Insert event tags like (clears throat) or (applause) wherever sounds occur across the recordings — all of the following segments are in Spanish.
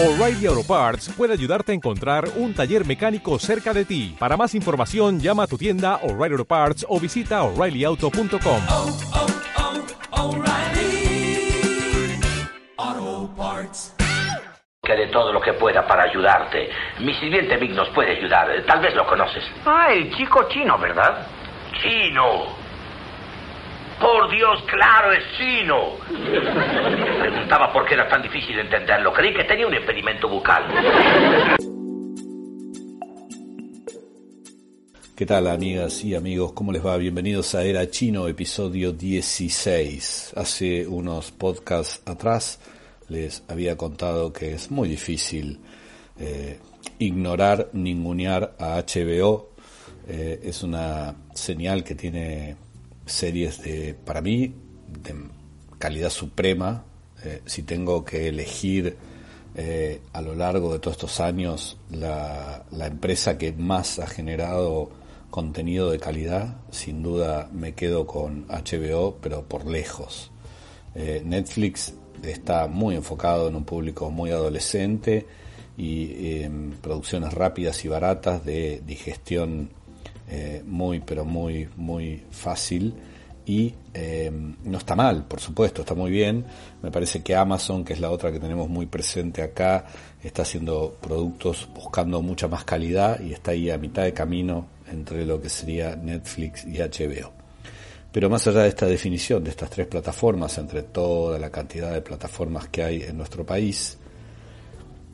O'Reilly Auto Parts puede ayudarte a encontrar un taller mecánico cerca de ti. Para más información, llama a tu tienda O'Reilly Auto Parts o visita oreillyauto.com. oh, oh, O'Reilly Auto Parts. que de todo lo que pueda para ayudarte. Mi sirviente Vic nos puede ayudar. Tal vez lo conoces. Ah, el chico chino, ¿verdad? ¡Chino! Por Dios, claro, es chino. Preguntaba por qué era tan difícil entenderlo. Creí que tenía un impedimento bucal. ¿Qué tal amigas y amigos? ¿Cómo les va? Bienvenidos a Era Chino, episodio 16. Hace unos podcasts atrás les había contado que es muy difícil eh, ignorar, ningunear a HBO. Eh, es una señal que tiene series de, para mí, de calidad suprema. Eh, si tengo que elegir eh, a lo largo de todos estos años la, empresa que más ha generado contenido de calidad, sin duda me quedo con HBO, pero por lejos. Eh, Netflix está muy enfocado en un público muy adolescente y en producciones rápidas y baratas de digestión eh, muy pero muy muy fácil y eh, no está mal, por supuesto, está muy bien. Me parece que Amazon, que es la otra que tenemos muy presente acá, está haciendo productos buscando mucha más calidad y está ahí a mitad de camino entre lo que sería Netflix y HBO. Pero más allá de esta definición de estas tres plataformas, entre toda la cantidad de plataformas que hay en nuestro país,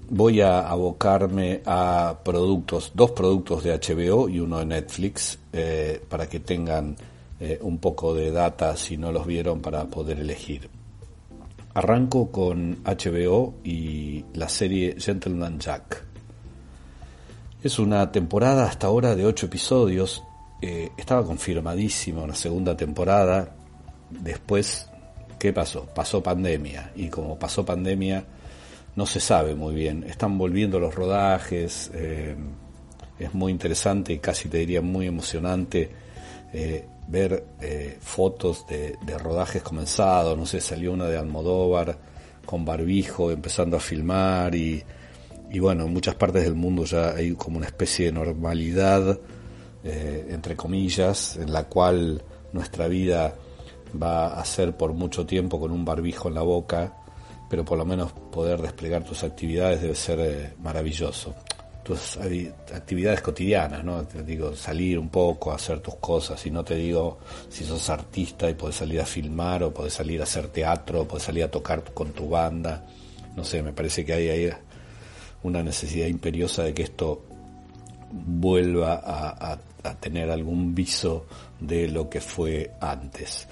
voy a abocarme a productos, dos productos de HBO y uno de Netflix, eh, para que tengan eh, un poco de data si no los vieron para poder elegir. Arranco con HBO y la serie Gentleman Jack. Es una temporada hasta ahora de ocho episodios. Eh, estaba confirmadísima una segunda temporada. Después, ¿qué pasó? Pasó pandemia. Y como pasó pandemia, no se sabe muy bien. Están volviendo los rodajes. eh, es muy interesante y casi te diría muy emocionante eh, ver eh, fotos de, de rodajes comenzados. No sé, salió una de Almodóvar con barbijo empezando a filmar y, y bueno, en muchas partes del mundo ya hay como una especie de normalidad, eh, entre comillas, en la cual nuestra vida va a ser por mucho tiempo con un barbijo en la boca, pero por lo menos poder desplegar tus actividades debe ser eh, maravilloso. Tus actividades cotidianas, ¿no? Te digo, salir un poco, hacer tus cosas, y no te digo si sos artista y podés salir a filmar, o podés salir a hacer teatro, o podés salir a tocar con tu banda. No sé, me parece que hay ahí una necesidad imperiosa de que esto vuelva a tener algún viso de lo que fue antes.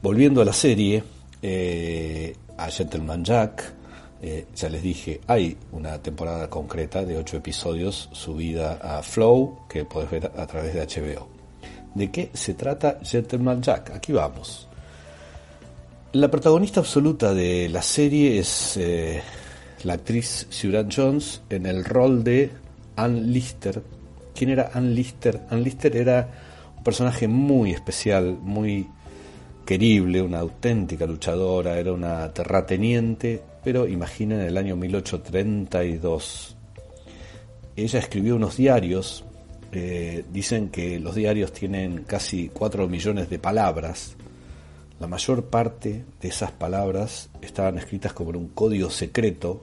Volviendo a la serie, eh, a Gentleman Jack, eh, ya les dije, hay una temporada concreta de ocho episodios subida a Flow que podés ver a través de HBO. ¿De qué se trata Gentleman Jack? Aquí vamos. La protagonista absoluta de la serie es eh, la actriz Suran Jones en el rol de Ann Lister. ¿Quién era Ann Lister? Ann Lister era un personaje muy especial, muy querible, una auténtica luchadora, era una terrateniente, pero imaginen el año 1832. Ella escribió unos diarios, eh, dicen que los diarios tienen casi 4 millones de palabras, la mayor parte de esas palabras estaban escritas como un código secreto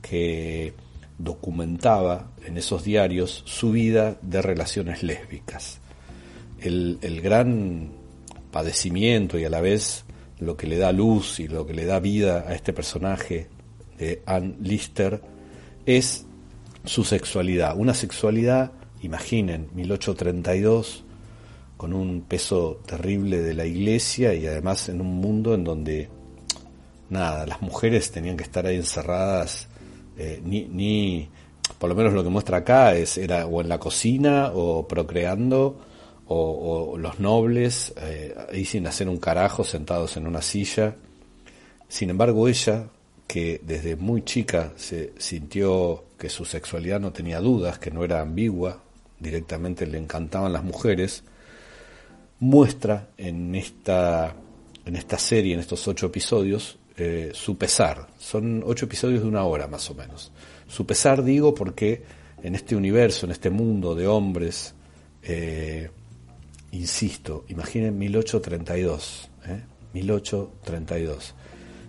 que documentaba en esos diarios su vida de relaciones lésbicas. El, el gran padecimiento y a la vez lo que le da luz y lo que le da vida a este personaje de Ann Lister es su sexualidad. Una sexualidad, imaginen, 1832, con un peso terrible de la iglesia y además en un mundo en donde nada, las mujeres tenían que estar ahí encerradas, eh, ni, ni, por lo menos lo que muestra acá es, era o en la cocina o procreando, o, los nobles eh, ahí sin hacer un carajo sentados en una silla. Sin embargo, ella, que desde muy chica se sintió que su sexualidad no tenía dudas, que no era ambigua, directamente le encantaban las mujeres, muestra en esta, en esta serie, en estos ocho episodios, eh, su pesar. Son ocho episodios de una hora más o menos. Su pesar digo porque en este universo, en este mundo de hombres, eh, insisto, imaginen 1832, ¿eh? 1832.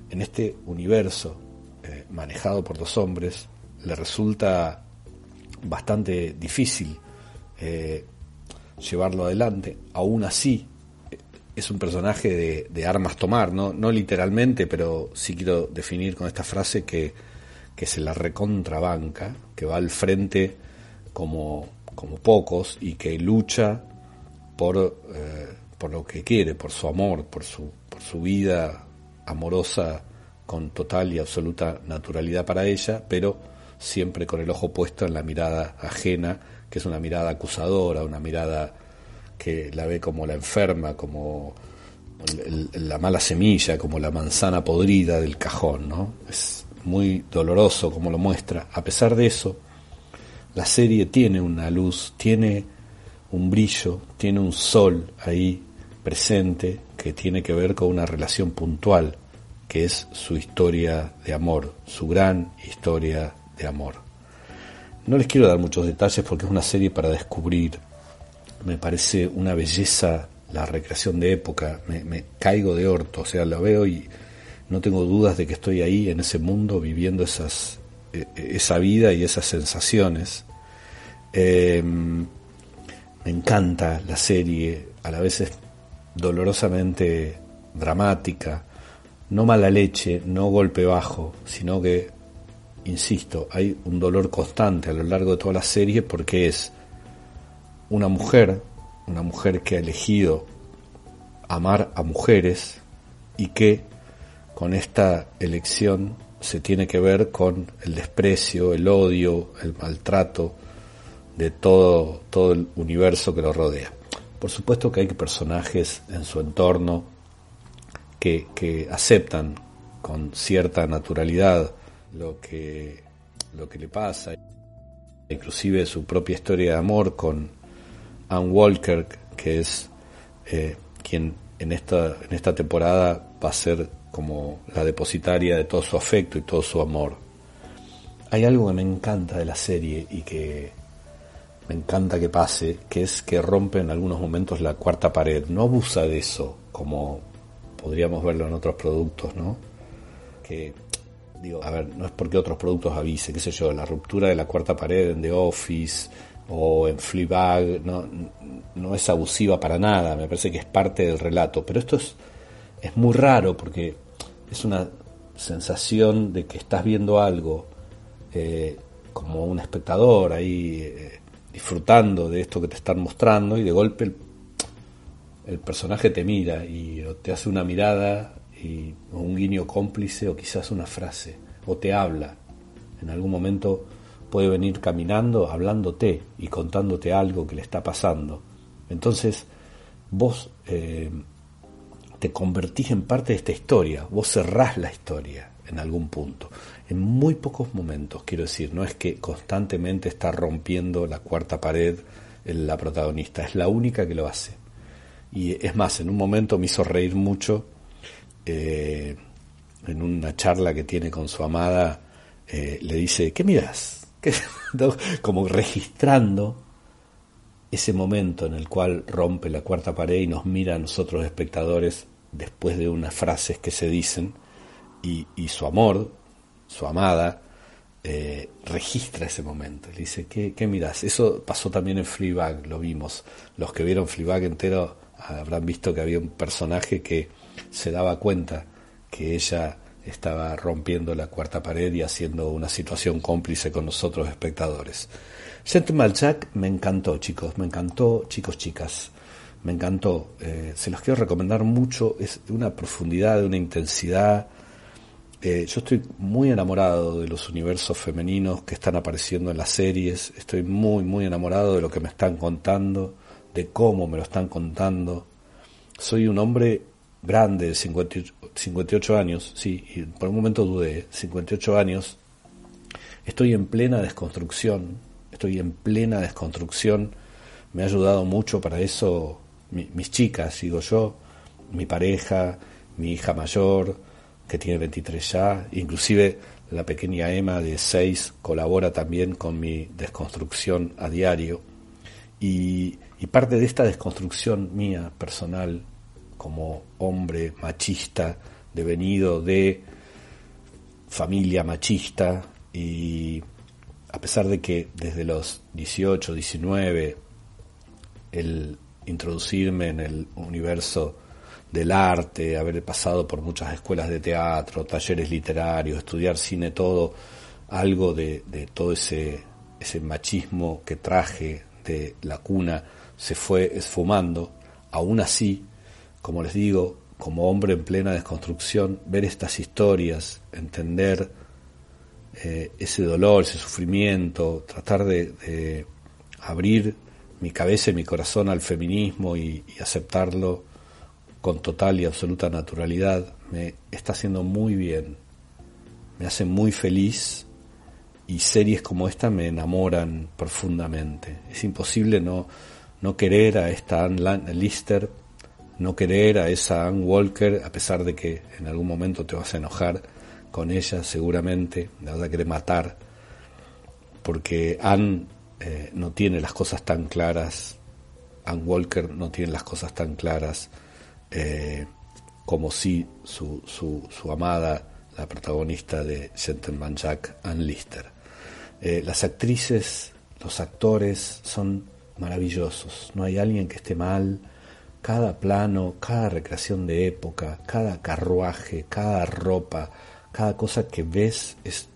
En este universo eh, manejado por dos hombres, le resulta bastante difícil eh, llevarlo adelante. Aún así, es un personaje de, armas tomar, ¿no? no literalmente, pero sí quiero definir con esta frase que, que se la recontrabanca, que va al frente como, como pocos y que lucha por, eh, por lo que quiere, por su amor, por su, por su vida amorosa con total y absoluta naturalidad para ella, pero siempre con el ojo puesto en la mirada ajena, que es una mirada acusadora, una mirada que la ve como la enferma, como la mala semilla, como la manzana podrida del cajón, ¿no? Es muy doloroso como lo muestra. A pesar de eso, la serie tiene una luz, tiene un brillo, tiene un sol ahí presente que tiene que ver con una relación puntual, que es su historia de amor, su gran historia de amor. No les quiero dar muchos detalles porque es una serie para descubrir. Me parece una belleza la recreación de época, me, caigo de orto, o sea, la veo y no tengo dudas de que estoy ahí en ese mundo viviendo esas, eh, esa vida y esas sensaciones. Eh, me encanta la serie, a la vez es dolorosamente dramática, no mala leche, no golpe bajo, sino que, insisto, hay un dolor constante a lo largo de toda la serie porque es una mujer, una mujer que ha elegido amar a mujeres y que con esta elección se tiene que ver con el desprecio, el odio, el maltrato de todo, todo el universo que lo rodea. Por supuesto que hay personajes en su entorno que, que aceptan con cierta naturalidad lo que, lo que le pasa, inclusive su propia historia de amor con Ann Walker, que es eh, quien en esta, en esta temporada va a ser como la depositaria de todo su afecto y todo su amor. Hay algo que me encanta de la serie y que me encanta que pase, que es que rompe en algunos momentos la cuarta pared. No abusa de eso, como podríamos verlo en otros productos, ¿no? Que, digo, a ver, no es porque otros productos avisen, qué sé yo, la ruptura de la cuarta pared en The Office o en Fleabag, no, es abusiva para nada, me parece que es parte del relato, pero esto es, es muy raro porque es una sensación de que estás viendo algo eh, como un espectador ahí eh, disfrutando de esto que te están mostrando y de golpe el, personaje te mira y o te hace una mirada y, o un guiño cómplice o quizás una frase o te habla. En algún momento puede venir caminando hablándote y contándote algo que le está pasando. Entonces vos eh, te convertís en parte de esta historia, vos cerrás la historia en algún punto. En muy pocos momentos, quiero decir, no es que constantemente está rompiendo la cuarta pared la protagonista, es la única que lo hace. Y es más, en un momento me hizo reír mucho eh, en una charla que tiene con su amada, eh, le dice, ¿qué miras? (laughs) ¿Qué? Como registrando ese momento en el cual rompe la cuarta pared y nos mira a nosotros espectadores después de unas frases que se dicen y, y su amor, su amada, eh, registra ese momento. Le dice, ¿qué, ¿qué? Eso pasó también en Fleabag, lo vimos. Los que vieron Fleabag entero habrán visto que había un personaje que se daba cuenta que ella estaba rompiendo la cuarta pared y haciendo una situación cómplice con nosotros espectadores. Gentleman Jack me encantó, chicos, me encantó, chicos, chicas, me encantó. Eh, se los quiero recomendar mucho, es de una profundidad, de una intensidad. Eh, yo estoy muy enamorado de los universos femeninos que están apareciendo en las series, estoy muy, muy enamorado de lo que me están contando, de cómo me lo están contando. Soy un hombre grande, de 58, 58 años, sí, y por un momento dudé, 58 años, estoy en plena desconstrucción, estoy en plena desconstrucción, me ha ayudado mucho para eso mi, mis chicas, digo yo, mi pareja, mi hija mayor, que tiene 23 ya, inclusive la pequeña Emma de 6 colabora también con mi desconstrucción a diario. Y, parte de esta desconstrucción mía personal como hombre machista devenido de familia machista y a pesar de que desde los 18, 19, el introducirme en el universo del arte, haber pasado por muchas escuelas de teatro, talleres literarios, estudiar cine, todo, algo de, todo ese, ese machismo que traje de la cuna se fue esfumando, aún así, como les digo, como hombre en plena desconstrucción, ver estas historias, entender eh, ese dolor, ese sufrimiento, tratar de, abrir mi cabeza y mi corazón al feminismo y, aceptarlo con total y absoluta naturalidad, me está haciendo muy bien, me hace muy feliz y series como esta me enamoran profundamente. Es imposible no, no querer a esta Anne Lister, no querer a esa Anne Walker, a pesar de que en algún momento te vas a enojar con ella seguramente, la vas a querer matar, porque Anne eh, no tiene las cosas tan claras, Anne Walker no tiene las cosas tan claras eh, como si su, su, amada, la protagonista de Gentleman Jack, Anne Lister. Eh, las actrices, los actores son maravillosos, no hay alguien que esté mal, cada plano, cada recreación de época, cada carruaje, cada ropa, cada cosa que ves es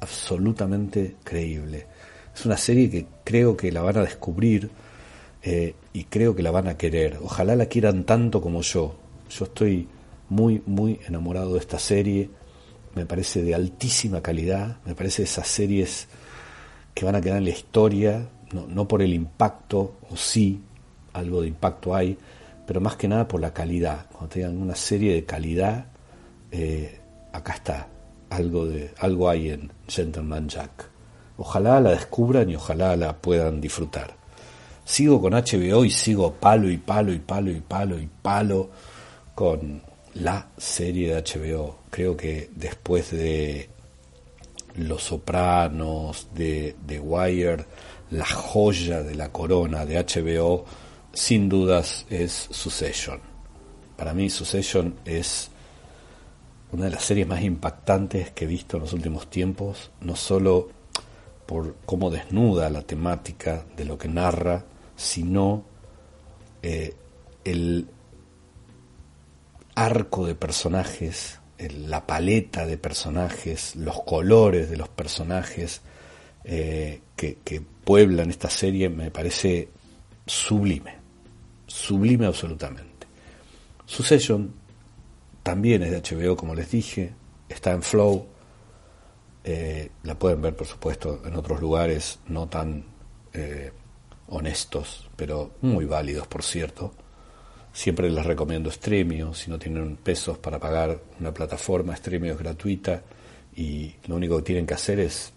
absolutamente creíble. Es una serie que creo que la van a descubrir eh, y creo que la van a querer. Ojalá la quieran tanto como yo. Yo estoy muy, muy enamorado de esta serie. Me parece de altísima calidad. Me parece de esas series que van a quedar en la historia, no, no por el impacto, o sí, algo de impacto hay, pero más que nada por la calidad. Cuando tengan una serie de calidad, eh, acá está, algo, de, algo hay en Gentleman Jack. Ojalá la descubran y ojalá la puedan disfrutar. Sigo con HBO y sigo palo y palo y palo y palo y palo con la serie de HBO. Creo que después de Los Sopranos, de The Wire, la joya de la corona de HBO, sin dudas es Succession. Para mí Succession es una de las series más impactantes que he visto en los últimos tiempos, no solo por cómo desnuda la temática de lo que narra, sino eh, el arco de personajes, la paleta de personajes, los colores de los personajes eh, que, pueblan esta serie me parece sublime, sublime absolutamente. Succession también es de HBO, como les dije, está en Flow. Eh, la pueden ver, por supuesto, en otros lugares no tan honestos, pero muy válidos, por cierto. Siempre les recomiendo Streamio, si no tienen pesos para pagar una plataforma, Streamio es gratuita y lo único que tienen que hacer es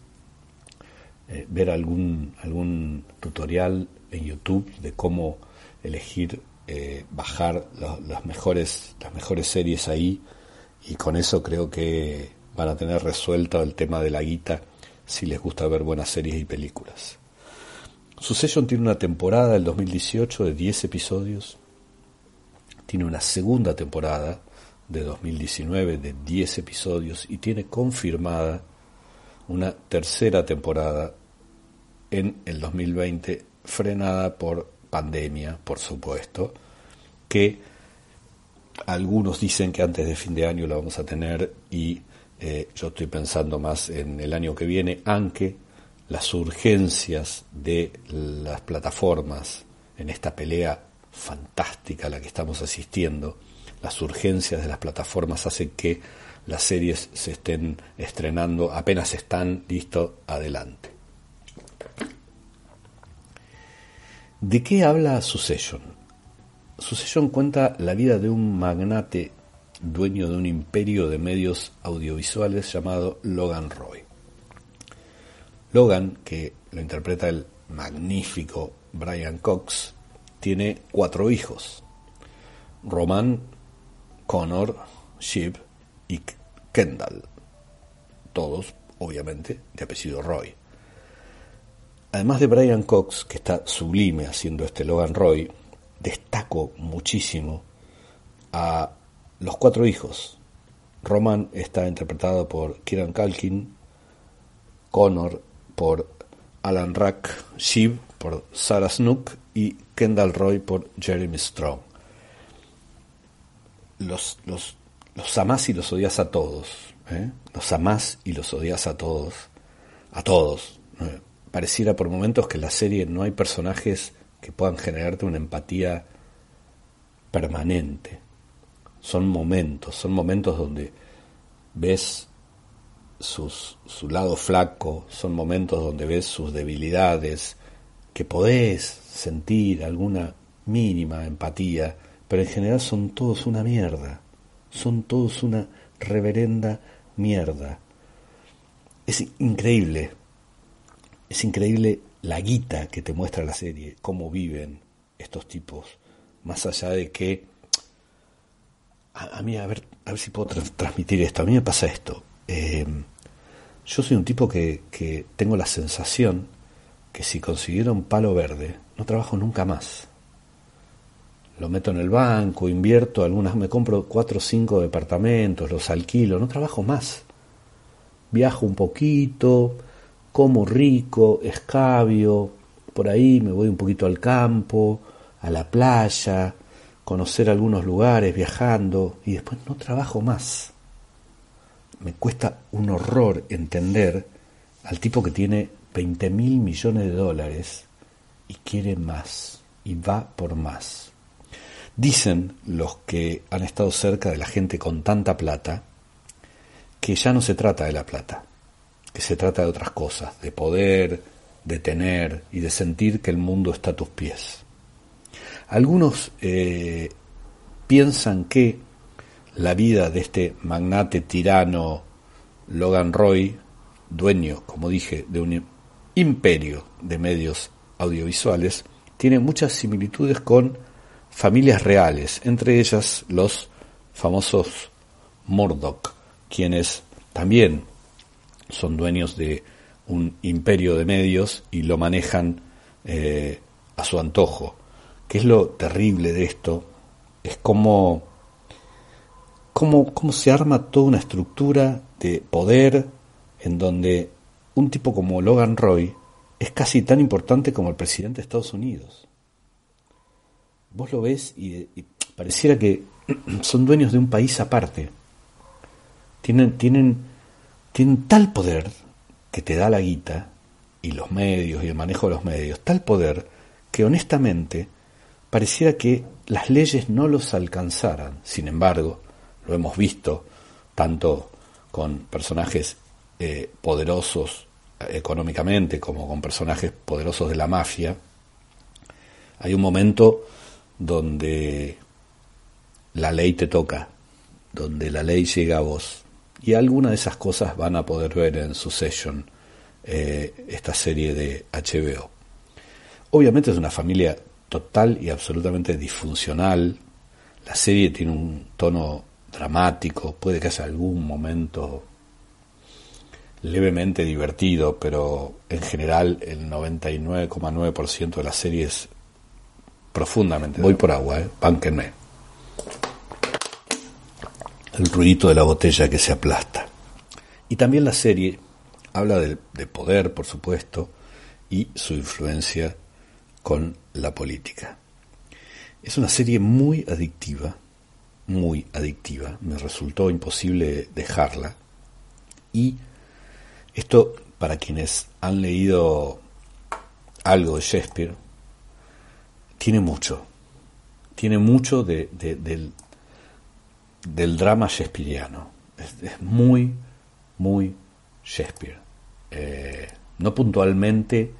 eh, ver algún, algún tutorial en YouTube de cómo elegir eh, bajar las, mejores, las mejores series ahí y con eso creo que van a tener resuelto el tema de la guita si les gusta ver buenas series y películas. Succession tiene una temporada del 2018 de 10 episodios, tiene una segunda temporada de 2019 de 10 episodios y tiene confirmada una tercera temporada en el 2020 frenada por pandemia, por supuesto, que algunos dicen que antes de fin de año la vamos a tener y eh, yo estoy pensando más en el año que viene, aunque las urgencias de las plataformas en esta pelea fantástica a la que estamos asistiendo, las urgencias de las plataformas hacen que las series se estén estrenando apenas están listos adelante. ¿De qué habla Succession? Succession cuenta la vida de un magnate dueño de un imperio de medios audiovisuales llamado Logan Roy. Logan, que lo interpreta el magnífico Brian Cox, tiene cuatro hijos. Roman, Connor, Shiv y Kendall. Todos, obviamente, de apellido Roy. Además de Brian Cox, que está sublime haciendo este Logan Roy, destaco muchísimo a los cuatro hijos. Roman está interpretado por Kieran Culkin, Connor por Alan Rack, Shiv por Sarah Snook y Kendall Roy por Jeremy Strong. Los, los, los amás y los odias a todos. ¿eh? Los amás y los odias a todos. A todos. Pareciera por momentos que en la serie no hay personajes que puedan generarte una empatía permanente. Son momentos, son momentos donde ves sus, su lado flaco, son momentos donde ves sus debilidades, que podés sentir alguna mínima empatía, pero en general son todos una mierda, son todos una reverenda mierda. Es increíble, es increíble la guita que te muestra la serie, cómo viven estos tipos, más allá de que a, mí, a ver, a ver si puedo transmitir esto, a mí me pasa esto. Eh, yo soy un tipo que, tengo la sensación que si consiguiera un palo verde, no trabajo nunca más. Lo meto en el banco, invierto, algunas me compro cuatro o cinco departamentos, los alquilo, no trabajo más. Viajo un poquito, como rico, escabio, por ahí me voy un poquito al campo, a la playa, conocer algunos lugares viajando y después no trabajo más. Me cuesta un horror entender al tipo que tiene 20 mil millones de dólares y quiere más y va por más. Dicen los que han estado cerca de la gente con tanta plata que ya no se trata de la plata, que se trata de otras cosas, de poder, de tener y de sentir que el mundo está a tus pies. Algunos eh, piensan que la vida de este magnate tirano Logan Roy, dueño, como dije, de un imperio de medios audiovisuales, tiene muchas similitudes con familias reales, entre ellas los famosos Murdoch, quienes también son dueños de un imperio de medios y lo manejan eh, a su antojo. ¿Qué es lo terrible de esto? Es como cómo, cómo se arma toda una estructura de poder en donde un tipo como Logan Roy es casi tan importante como el presidente de Estados Unidos. Vos lo ves y, pareciera que (clears throat) son dueños de un país aparte. Tienen, tienen, tienen tal poder que te da la guita y los medios y el manejo de los medios, tal poder que honestamente pareciera que las leyes no los alcanzaran. Sin embargo, lo hemos visto tanto con personajes eh, poderosos económicamente como con personajes poderosos de la mafia, hay un momento donde la ley te toca, donde la ley llega a vos. Y alguna de esas cosas van a poder ver en Succession, eh, esta serie de HBO. Obviamente es una familia total y absolutamente disfuncional. La serie tiene un tono dramático, puede que haya algún momento levemente divertido, pero en general el 99,9% de la serie es profundamente. Voy por agua, ¿eh? Bánquenme. El ruidito de la botella que se aplasta. Y también la serie habla de, de poder, por supuesto, y su influencia con la política. Es una serie muy adictiva, muy adictiva. Me resultó imposible dejarla. Y esto, para quienes han leído algo de Shakespeare, tiene mucho. Tiene mucho de, del, del, drama shakespeariano. Es, muy, muy Shakespeare. Eh, no puntualmente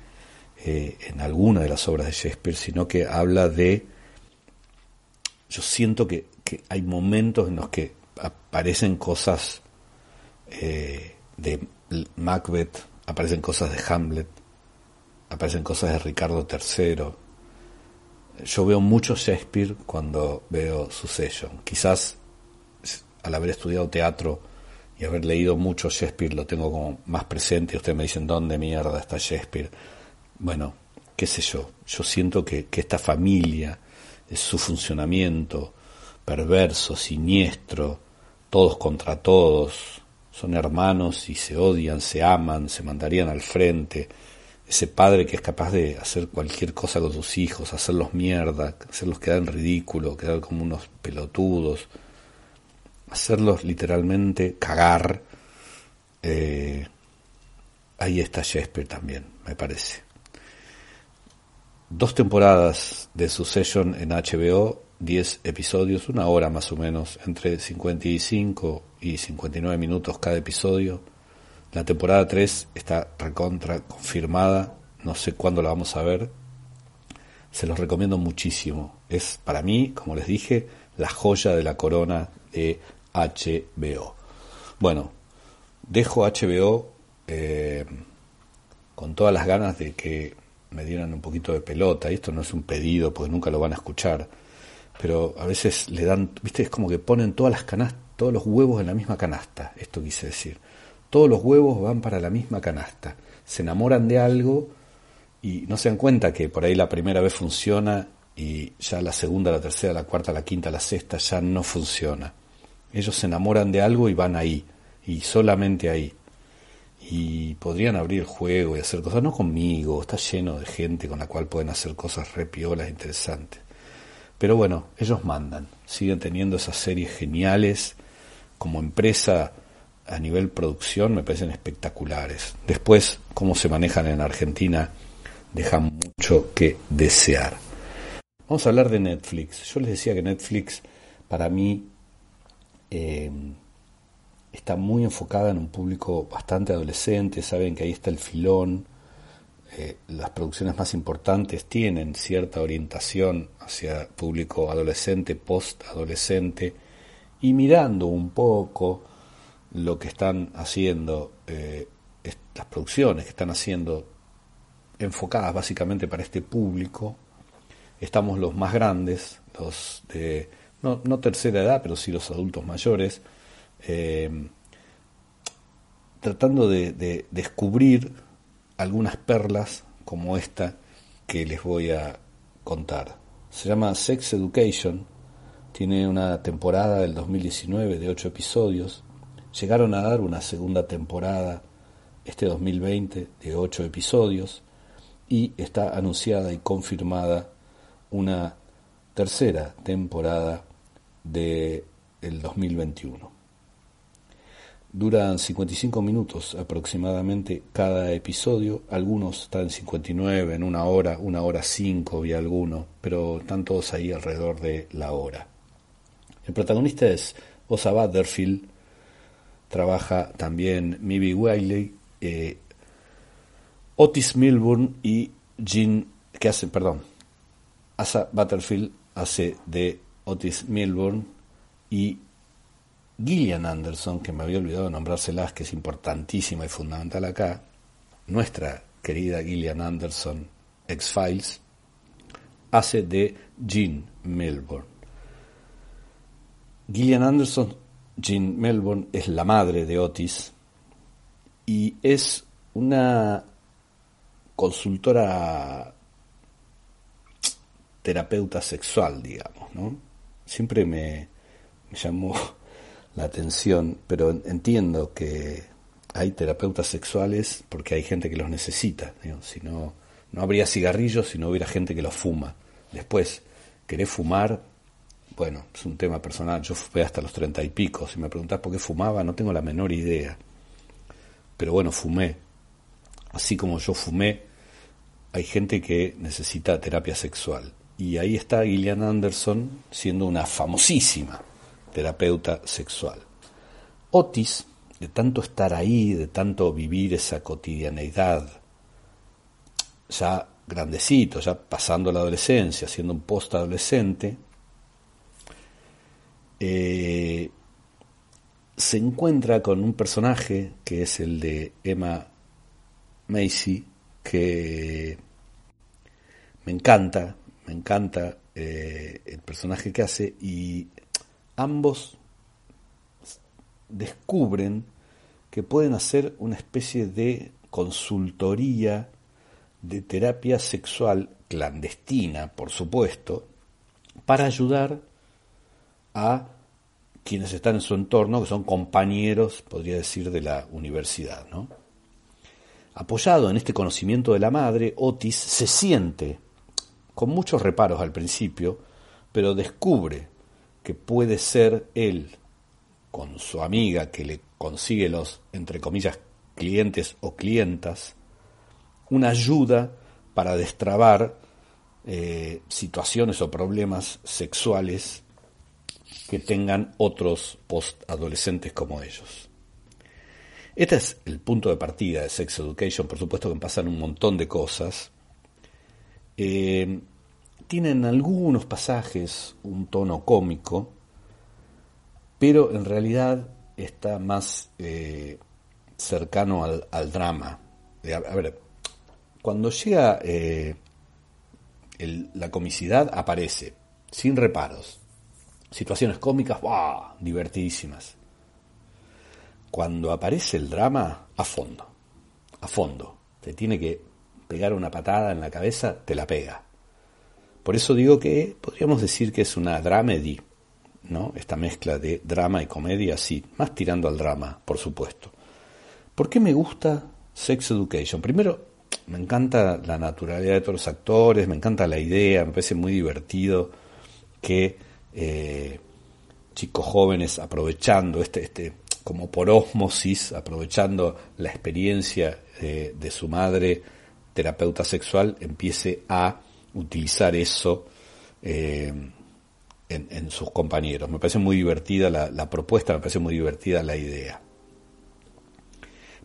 eh, en alguna de las obras de Shakespeare, sino que habla de... Yo siento que, hay momentos en los que aparecen cosas eh, de Macbeth, aparecen cosas de Hamlet, aparecen cosas de Ricardo III. Yo veo mucho Shakespeare cuando veo Succession. Quizás al haber estudiado teatro y haber leído mucho Shakespeare lo tengo como más presente. Ustedes me dicen, ¿dónde mierda está Shakespeare? Bueno, qué sé yo. Yo siento que, que esta familia, su funcionamiento perverso, siniestro, todos contra todos, son hermanos y se odian, se aman, se mandarían al frente. Ese padre que es capaz de hacer cualquier cosa con sus hijos, hacerlos mierda, hacerlos quedar en ridículo, quedar como unos pelotudos, hacerlos literalmente cagar. Eh, ahí está Shakespeare también, me parece. Dos temporadas de Succession en HBO, 10 episodios, una hora más o menos, entre 55 y 59 minutos cada episodio. La temporada 3 está recontra confirmada, no sé cuándo la vamos a ver. Se los recomiendo muchísimo. Es para mí, como les dije, la joya de la corona de HBO. Bueno, dejo HBO eh, con todas las ganas de que me dieran un poquito de pelota. Y esto no es un pedido, porque nunca lo van a escuchar. Pero a veces le dan, viste, es como que ponen todas las canastas, todos los huevos en la misma canasta. Esto quise decir. Todos los huevos van para la misma canasta. Se enamoran de algo y no se dan cuenta que por ahí la primera vez funciona y ya la segunda, la tercera, la cuarta, la quinta, la sexta ya no funciona. Ellos se enamoran de algo y van ahí, y solamente ahí. Y podrían abrir juego y hacer cosas, no conmigo, está lleno de gente con la cual pueden hacer cosas repiolas interesantes. Pero bueno, ellos mandan, siguen teniendo esas series geniales, como empresa a nivel producción me parecen espectaculares. Después, cómo se manejan en Argentina, dejan mucho que desear. Vamos a hablar de Netflix. Yo les decía que Netflix para mí eh, está muy enfocada en un público bastante adolescente, saben que ahí está el filón, eh, las producciones más importantes tienen cierta orientación hacia público adolescente, post-adolescente, y mirando un poco lo que están haciendo, eh, las producciones que están haciendo enfocadas básicamente para este público, estamos los más grandes, los de no, no tercera edad, pero sí los adultos mayores, eh, tratando de, descubrir algunas perlas como esta que les voy a contar. Se llama Sex Education, tiene una temporada del 2019 de ocho episodios, llegaron a dar una segunda temporada este 2020 de ocho episodios y está anunciada y confirmada una tercera temporada de el 2021. Duran 55 minutos aproximadamente cada episodio, algunos están en 59, en una hora, una hora cinco y alguno, pero están todos ahí alrededor de la hora. El protagonista es Osa Butterfield, trabaja también Mibby Wiley, eh, Otis Milburn y Jean, que hace, perdón, Asa Butterfield hace de Otis Milburn y Gillian Anderson, que me había olvidado nombrárselas, que es importantísima y fundamental acá, nuestra querida Gillian Anderson, X-Files, hace de Jean Melbourne. Gillian Anderson, Jean Melbourne, es la madre de Otis y es una consultora terapeuta sexual, digamos, ¿no? Siempre me, llamó la atención, pero entiendo que hay terapeutas sexuales porque hay gente que los necesita, si no, no habría cigarrillos si no hubiera gente que los fuma. Después, querés fumar, bueno, es un tema personal, yo fumé hasta los treinta y pico, si me preguntás por qué fumaba, no tengo la menor idea, pero bueno, fumé. Así como yo fumé, hay gente que necesita terapia sexual. Y ahí está Gillian Anderson siendo una famosísima terapeuta sexual. Otis, de tanto estar ahí, de tanto vivir esa cotidianeidad, ya grandecito, ya pasando la adolescencia, siendo un post-adolescente, eh, se encuentra con un personaje que es el de Emma Macy, que me encanta, me encanta eh, el personaje que hace y ambos descubren que pueden hacer una especie de consultoría de terapia sexual clandestina, por supuesto, para ayudar a quienes están en su entorno, que son compañeros, podría decir, de la universidad. ¿no? Apoyado en este conocimiento de la madre, Otis se siente, con muchos reparos al principio, pero descubre que puede ser él, con su amiga que le consigue los, entre comillas, clientes o clientas, una ayuda para destrabar eh, situaciones o problemas sexuales que tengan otros post-adolescentes como ellos. Este es el punto de partida de Sex Education, por supuesto que pasan un montón de cosas. Eh, tienen algunos pasajes un tono cómico, pero en realidad está más eh, cercano al, drama. A, ver, cuando llega eh, la comicidad aparece, sin reparos. Situaciones cómicas, ¡wow! divertidísimas. Cuando aparece el drama, a fondo, a fondo. Te tiene que pegar una patada en la cabeza, te la pega. Por eso digo que podríamos decir que es una dramedy, ¿no? Esta mezcla de drama y comedia, sí, más tirando al drama, por supuesto. ¿Por qué me gusta Sex Education? Primero, me encanta la naturalidad de todos los actores, me encanta la idea, me parece muy divertido que eh, chicos jóvenes aprovechando este, este, como por osmosis, aprovechando la experiencia de, su madre terapeuta sexual, empiece a utilizar eso eh, en, sus compañeros. Me parece muy divertida la propuesta, me parece muy divertida la idea.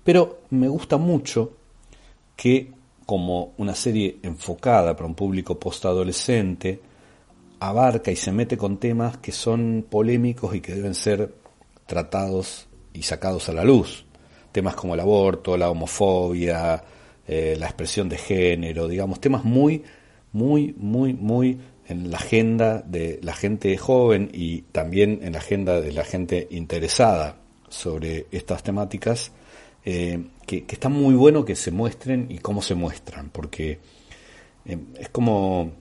Pero me gusta mucho que como una serie enfocada para un público postadolescente, abarca y se mete con temas que son polémicos y que deben ser tratados y sacados a la luz. Temas como el aborto, la homofobia, eh, la expresión de género, digamos, temas muy, muy, muy, muy en la agenda de la gente joven y también en la agenda de la gente interesada sobre estas temáticas eh, que, está muy bueno que se muestren y cómo se muestran, porque eh, es como...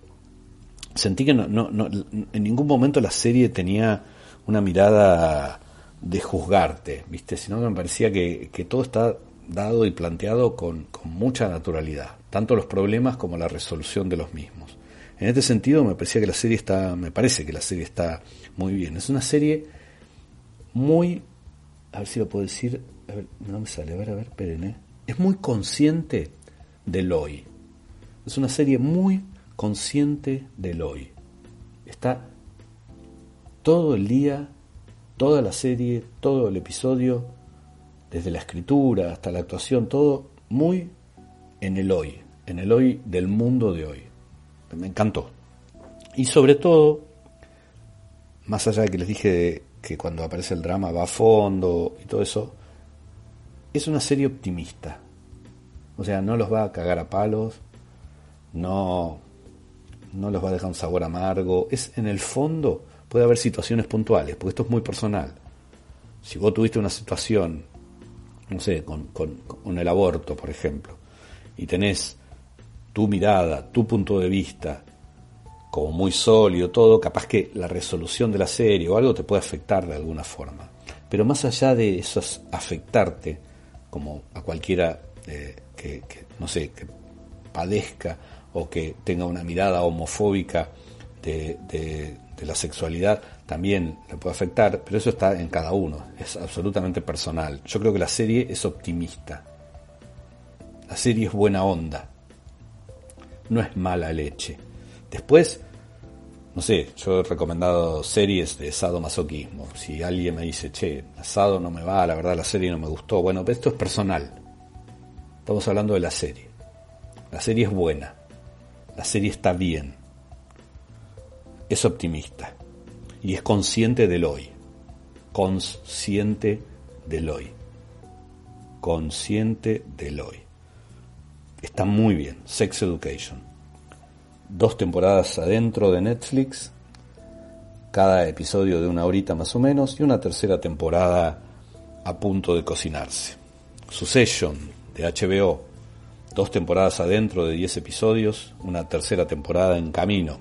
Sentí que no, no, en ningún momento la serie tenía una mirada de juzgarte, ¿viste? Sino que me parecía que, todo está dado y planteado con, con, mucha naturalidad, tanto los problemas como la resolución de los mismos. En este sentido me parecía que la serie está, me parece que la serie está muy bien. Es una serie muy, a ver si lo puedo decir, no me sale, a ver, a ver, esperen. Es muy consciente del hoy. Es una serie muy consciente del hoy. Está todo el día, toda la serie, todo el episodio, desde la escritura hasta la actuación, todo muy en el hoy, en el hoy del mundo de hoy. Me encantó. Y sobre todo, más allá de que les dije que cuando aparece el drama va a fondo y todo eso, es una serie optimista. O sea, no los va a cagar a palos, no, no los va a dejar un sabor amargo. Es en el fondo, puede haber situaciones puntuales, porque esto es muy personal. Si vos tuviste una situación, no sé, con, con el aborto, por ejemplo, y tenés tu mirada, tu punto de vista, como muy sólido, todo, capaz que la resolución de la serie o algo te puede afectar de alguna forma. Pero más allá de eso afectarte, como a cualquiera eh, que, no sé, que padezca o que tenga una mirada homofóbica de, de, la sexualidad, también le puede afectar, pero eso está en cada uno, es absolutamente personal. Yo creo que la serie es optimista, la serie es buena onda, no es mala leche. Después, no sé, yo he recomendado series de sadomasoquismo. Si alguien me dice, che, asado no me va, la verdad la serie no me gustó, bueno, esto es personal. Estamos hablando de la serie. La serie es buena. La serie está bien. Es optimista. Y es consciente del hoy. Consciente del hoy. Consciente del hoy. Está muy bien. Sex Education dos temporadas adentro de Netflix, cada episodio de una horita más o menos, y una tercera temporada a punto de cocinarse. Succession de HBO, dos temporadas adentro de 10 episodios, una tercera temporada en camino.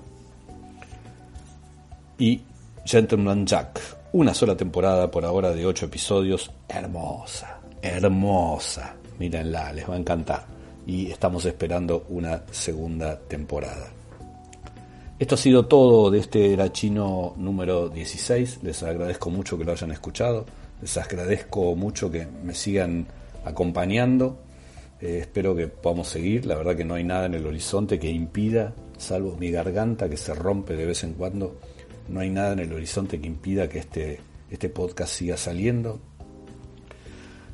Y Gentleman Jack, una sola temporada por ahora de 8 episodios, hermosa, hermosa. Mírenla, les va a encantar. Y estamos esperando una segunda temporada. Esto ha sido todo de este Era Chino número 16. Les agradezco mucho que lo hayan escuchado. Les agradezco mucho que me sigan acompañando. Eh, espero que podamos seguir. La verdad que no hay nada en el horizonte que impida, salvo mi garganta que se rompe de vez en cuando, no hay nada en el horizonte que impida que este, este podcast siga saliendo.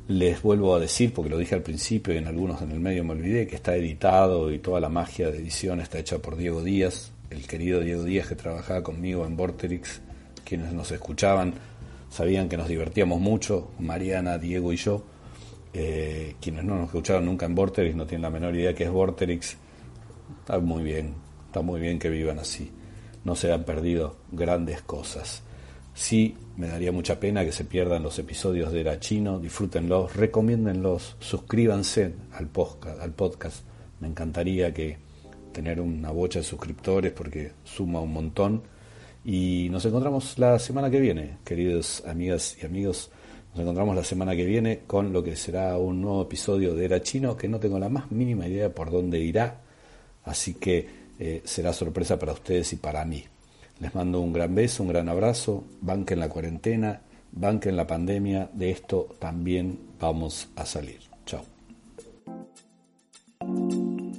Les vuelvo a decir, porque lo dije al principio y en algunos en el medio me olvidé, que está editado y toda la magia de edición está hecha por Diego Díaz, el querido Diego Díaz que trabajaba conmigo en Vorterix, quienes nos escuchaban sabían que nos divertíamos mucho, Mariana, Diego y yo. Eh, quienes no nos escucharon nunca en Vorterix no tienen la menor idea que es Vorterix. Está muy bien, está muy bien que vivan así. No se han perdido grandes cosas. Sí, me daría mucha pena que se pierdan los episodios de Era Chino, disfrútenlos, recomiéndenlos, suscríbanse al podcast. Me encantaría que tener una bocha de suscriptores porque suma un montón. Y nos encontramos la semana que viene, queridos amigas y amigos. Nos encontramos la semana que viene con lo que será un nuevo episodio de Era Chino, que no tengo la más mínima idea por dónde irá. Así que eh, será sorpresa para ustedes y para mí. Les mando un gran beso, un gran abrazo. Banquen la cuarentena, banquen la pandemia. De esto también vamos a salir. Chao.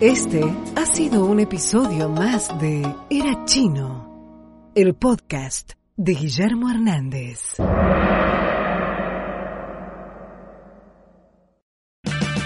Este ha sido un episodio más de Era Chino, el podcast de Guillermo Hernández.